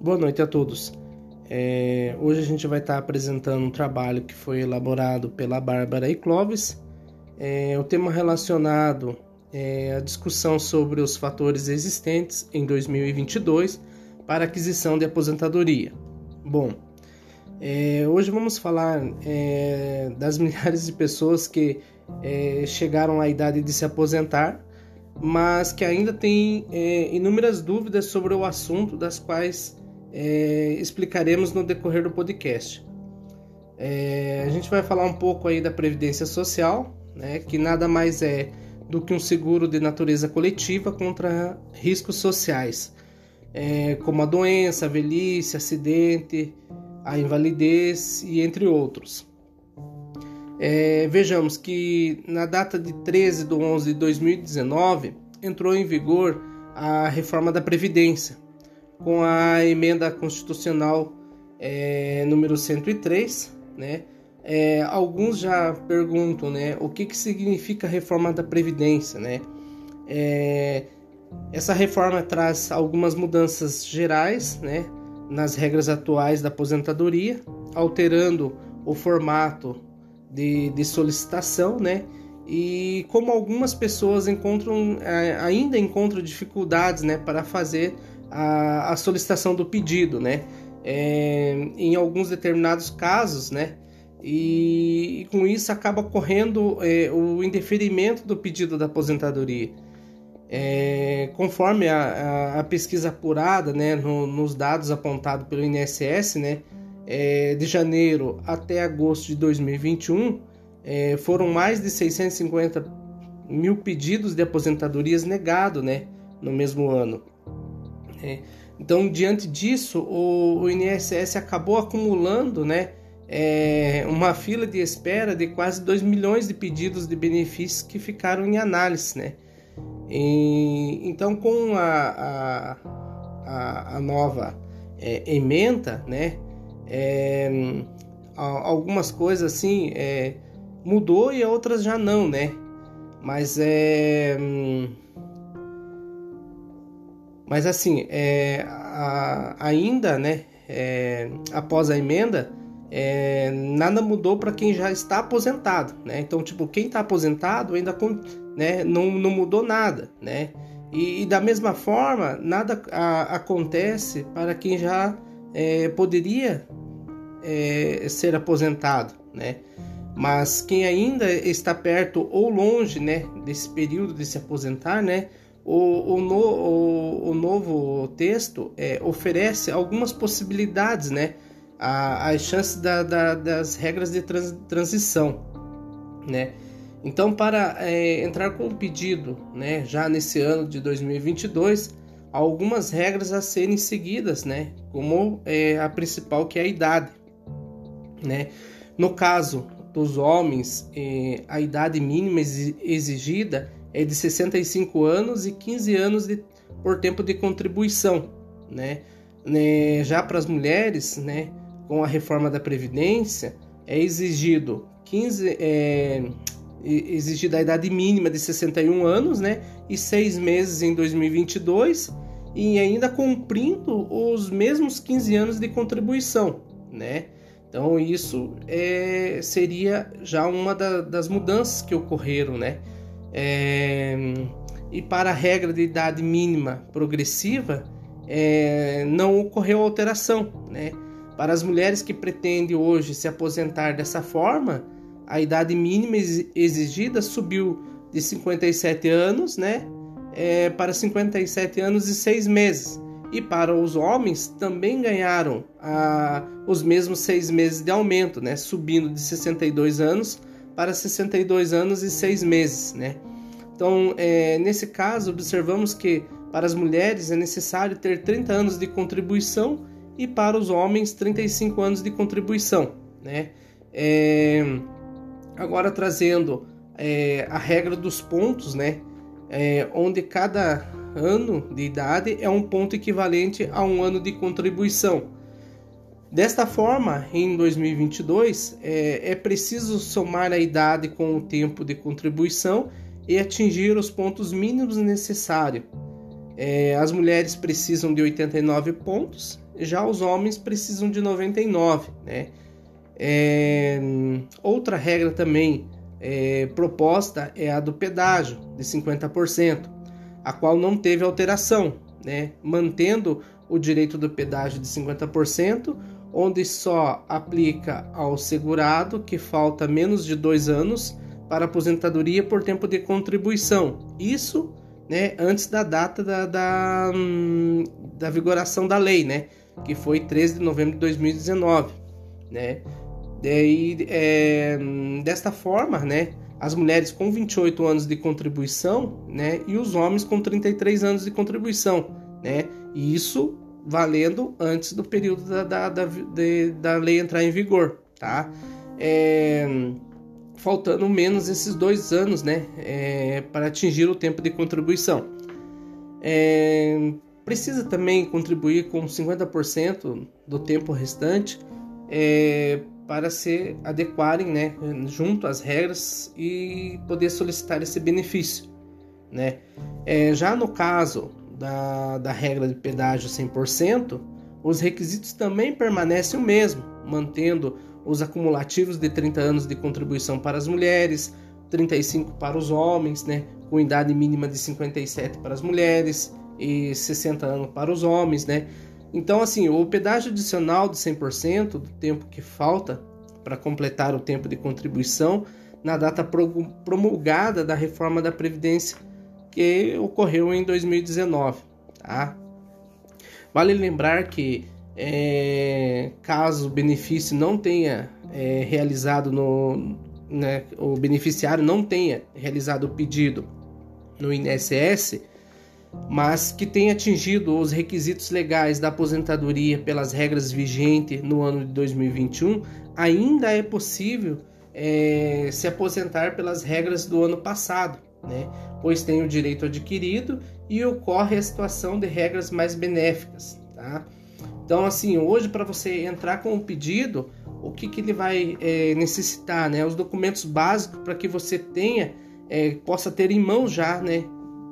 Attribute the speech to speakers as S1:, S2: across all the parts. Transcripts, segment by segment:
S1: Boa noite a todos. É, hoje a gente vai estar apresentando um trabalho que foi elaborado pela Bárbara e Clóvis. É, o tema relacionado é a discussão sobre os fatores existentes em 2022 para aquisição de aposentadoria. Bom, é, hoje vamos falar é, das milhares de pessoas que é, chegaram à idade de se aposentar, mas que ainda têm é, inúmeras dúvidas sobre o assunto, das quais é, explicaremos no decorrer do podcast. É, a gente vai falar um pouco aí da previdência social, né, que nada mais é do que um seguro de natureza coletiva contra riscos sociais, é, como a doença, a velhice, acidente, a invalidez e entre outros. É, vejamos que na data de 13 de 11 de 2019 entrou em vigor a reforma da Previdência, com a emenda constitucional é, número 103, né? É, alguns já perguntam, né, o que, que significa a reforma da Previdência, né? É, essa reforma traz algumas mudanças gerais, né, nas regras atuais da aposentadoria, alterando o formato de, de solicitação, né? E como algumas pessoas encontram, é, ainda encontram dificuldades, né, para fazer a, a solicitação do pedido, né? É, em alguns determinados casos, né? E, e com isso acaba ocorrendo é, o indeferimento do pedido da aposentadoria. É, conforme a, a, a, pesquisa apurada né, no, nos dados apontados pelo INSS, né, é, de janeiro até agosto de 2021, é, foram mais de 650 mil pedidos de aposentadorias negados né, no mesmo ano. É, então, diante disso, o, o, INSS acabou acumulando né, é, uma fila de espera de quase 2 milhões de pedidos de benefícios que ficaram em análise. Né? E, então, com a, a, a nova é, emenda, né, é, algumas coisas assim é, mudou e outras já não, né? Mas é hum, mas assim, é, a, ainda, né, é, após a emenda, é, nada mudou para quem já está aposentado, né? Então, tipo, quem está aposentado ainda né, não, não mudou nada, né? E, e da mesma forma, nada a, acontece para quem já é, poderia é, ser aposentado, né? Mas quem ainda está perto ou longe, né, desse período de se aposentar, né, o, o, no, o, o novo texto é, oferece algumas possibilidades, né? As chances da, da, das regras de trans, transição, né? Então, para é, entrar com o pedido, né, já nesse ano de 2022, há algumas regras a serem seguidas, né? Como é, a principal que é a idade, né? No caso dos homens, é, a idade mínima exigida é de 65 anos e 15 anos de, por tempo de contribuição, né? né? Já para as mulheres, né, com a reforma da Previdência, é exigido 15, é, exigida a idade mínima de 61 anos, né, e seis meses em 2022, e ainda cumprindo os mesmos 15 anos de contribuição, né? Então isso é, seria já uma da, das mudanças que ocorreram, né? É, e para a regra de idade mínima progressiva, é, não ocorreu alteração. Né? Para as mulheres que pretendem hoje se aposentar dessa forma, a idade mínima exigida subiu de 57 anos né, é, para 57 anos e 6 meses. E para os homens também ganharam os mesmos seis meses de aumento, né, subindo de 62 anos para 62 anos e 6 meses, né? Então, é, nesse caso, observamos que para as mulheres é necessário ter 30 anos de contribuição e para os homens 35 anos de contribuição, né? É, agora trazendo é, a regra dos pontos, né? É, onde cada ano de idade é um ponto equivalente a um ano de contribuição. Desta forma, em 2022, é, é preciso somar a idade com o tempo de contribuição e atingir os pontos mínimos necessários. É, as mulheres precisam de 89 pontos já os homens precisam de 99, né? É, outra regra também é, proposta é a do pedágio de 50%, a qual não teve alteração, né? Mantendo o direito do pedágio de 50%, onde só aplica ao segurado que falta menos de dois anos para aposentadoria por tempo de contribuição. Isso né, antes da data da, da, hum, da vigoração da lei, né, que foi 13 de novembro de 2019. Né. Daí, é, desta forma, né, as mulheres com 28 anos de contribuição né, e os homens com 33 anos de contribuição. Né, e isso valendo antes do período da, da, da, de, da lei entrar em vigor. Tá? É, faltando menos esses dois anos né, é, para atingir o tempo de contribuição. É, precisa também contribuir com 50% do tempo restante é, para se adequarem né, junto às regras e poder solicitar esse benefício. Né? É, já no caso da, da regra de pedágio 100%, os requisitos também permanecem o mesmo, mantendo os acumulativos de 30 anos de contribuição para as mulheres, 35 para os homens, né, com idade mínima de 57 para as mulheres e 60 anos para os homens, né? Então, assim, o pedágio adicional de 100% do tempo que falta para completar o tempo de contribuição na data promulgada da reforma da Previdência que ocorreu em 2019, tá? Vale lembrar que é, caso o benefício não tenha é, realizado no. Né, o beneficiário não tenha realizado o pedido no INSS, mas que tenha atingido os requisitos legais da aposentadoria pelas regras vigentes no ano de 2021, ainda é possível é, se aposentar pelas regras do ano passado, né? Pois tem o direito adquirido e ocorre a situação de regras mais benéficas. Tá? Então, assim, hoje para você entrar com o pedido, o que, que ele vai é, necessitar, né? Os documentos básicos para que você tenha, é, possa ter em mãos já, né?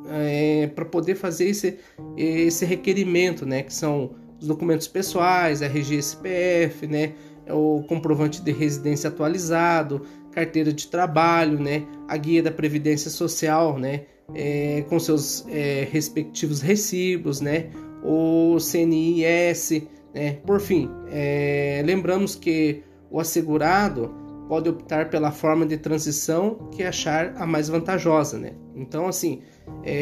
S1: É, para poder fazer esse, esse requerimento, né? Que são os documentos pessoais, RG SPF, né? O comprovante de residência atualizado, carteira de trabalho, né? A guia da Previdência Social, né? É, com seus é, respectivos recibos, né? o CNIS, né? Por fim, é, lembramos que o assegurado pode optar pela forma de transição que achar a mais vantajosa, né? Então, assim, é...